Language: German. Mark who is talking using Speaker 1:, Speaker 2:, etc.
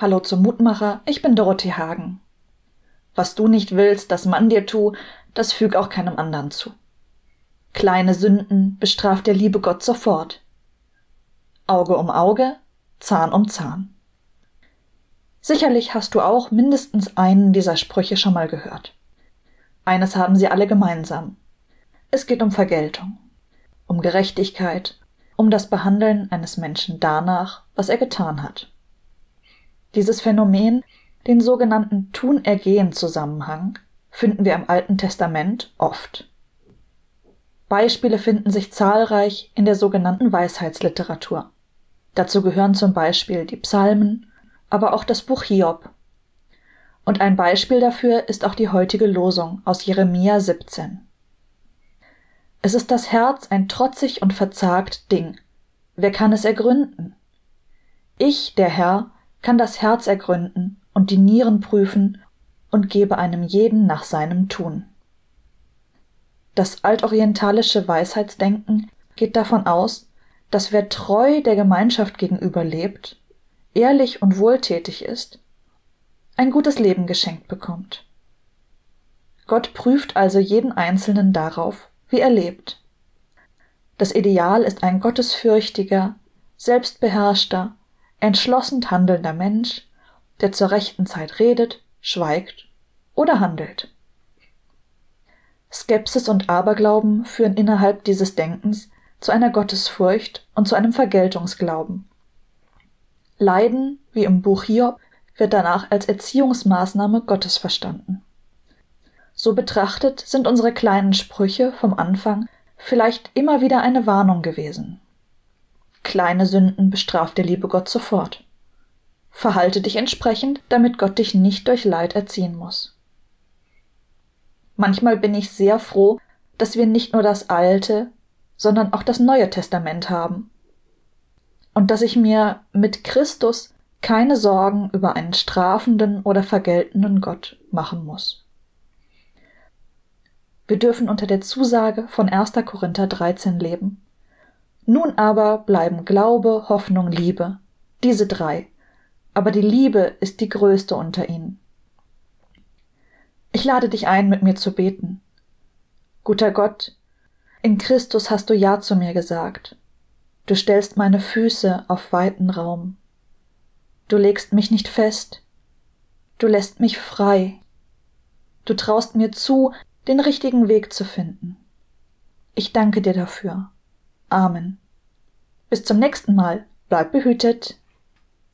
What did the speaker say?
Speaker 1: Hallo zum Mutmacher, ich bin Dorothee Hagen. Was du nicht willst, dass man dir tu, das füg auch keinem anderen zu. Kleine Sünden bestraft der liebe Gott sofort. Auge um Auge, Zahn um Zahn. Sicherlich hast du auch mindestens einen dieser Sprüche schon mal gehört. Eines haben sie alle gemeinsam. Es geht um Vergeltung, um Gerechtigkeit, um das Behandeln eines Menschen danach, was er getan hat. Dieses Phänomen, den sogenannten Tun-Ergehen-Zusammenhang, finden wir im Alten Testament oft. Beispiele finden sich zahlreich in der sogenannten Weisheitsliteratur. Dazu gehören zum Beispiel die Psalmen, aber auch das Buch Hiob. Und ein Beispiel dafür ist auch die heutige Losung aus Jeremia 17. Es ist das Herz ein trotzig und verzagt Ding. Wer kann es ergründen? Ich, der Herr, kann das Herz ergründen und die Nieren prüfen und gebe einem jeden nach seinem Tun. Das altorientalische Weisheitsdenken geht davon aus, dass wer treu der Gemeinschaft gegenüber lebt, ehrlich und wohltätig ist, ein gutes Leben geschenkt bekommt. Gott prüft also jeden Einzelnen darauf, wie er lebt. Das Ideal ist ein gottesfürchtiger, selbstbeherrschter, entschlossen handelnder Mensch, der zur rechten Zeit redet, schweigt oder handelt. Skepsis und Aberglauben führen innerhalb dieses Denkens zu einer Gottesfurcht und zu einem Vergeltungsglauben. Leiden, wie im Buch Hiob, wird danach als Erziehungsmaßnahme Gottes verstanden. So betrachtet sind unsere kleinen Sprüche vom Anfang vielleicht immer wieder eine Warnung gewesen. Kleine Sünden bestraft der liebe Gott sofort. Verhalte dich entsprechend, damit Gott dich nicht durch Leid erziehen muss. Manchmal bin ich sehr froh, dass wir nicht nur das Alte, sondern auch das Neue Testament haben. Und dass ich mir mit Christus keine Sorgen über einen strafenden oder vergeltenden Gott machen muss. Wir dürfen unter der Zusage von 1. Korinther 13 leben. Nun aber bleiben Glaube, Hoffnung, Liebe, diese drei, aber die Liebe ist die größte unter ihnen. Ich lade dich ein, mit mir zu beten. Guter Gott, in Christus hast du Ja zu mir gesagt. Du stellst meine Füße auf weiten Raum. Du legst mich nicht fest. Du lässt mich frei. Du traust mir zu, den richtigen Weg zu finden. Ich danke dir dafür. Amen. Bis zum nächsten Mal. Bleib behütet.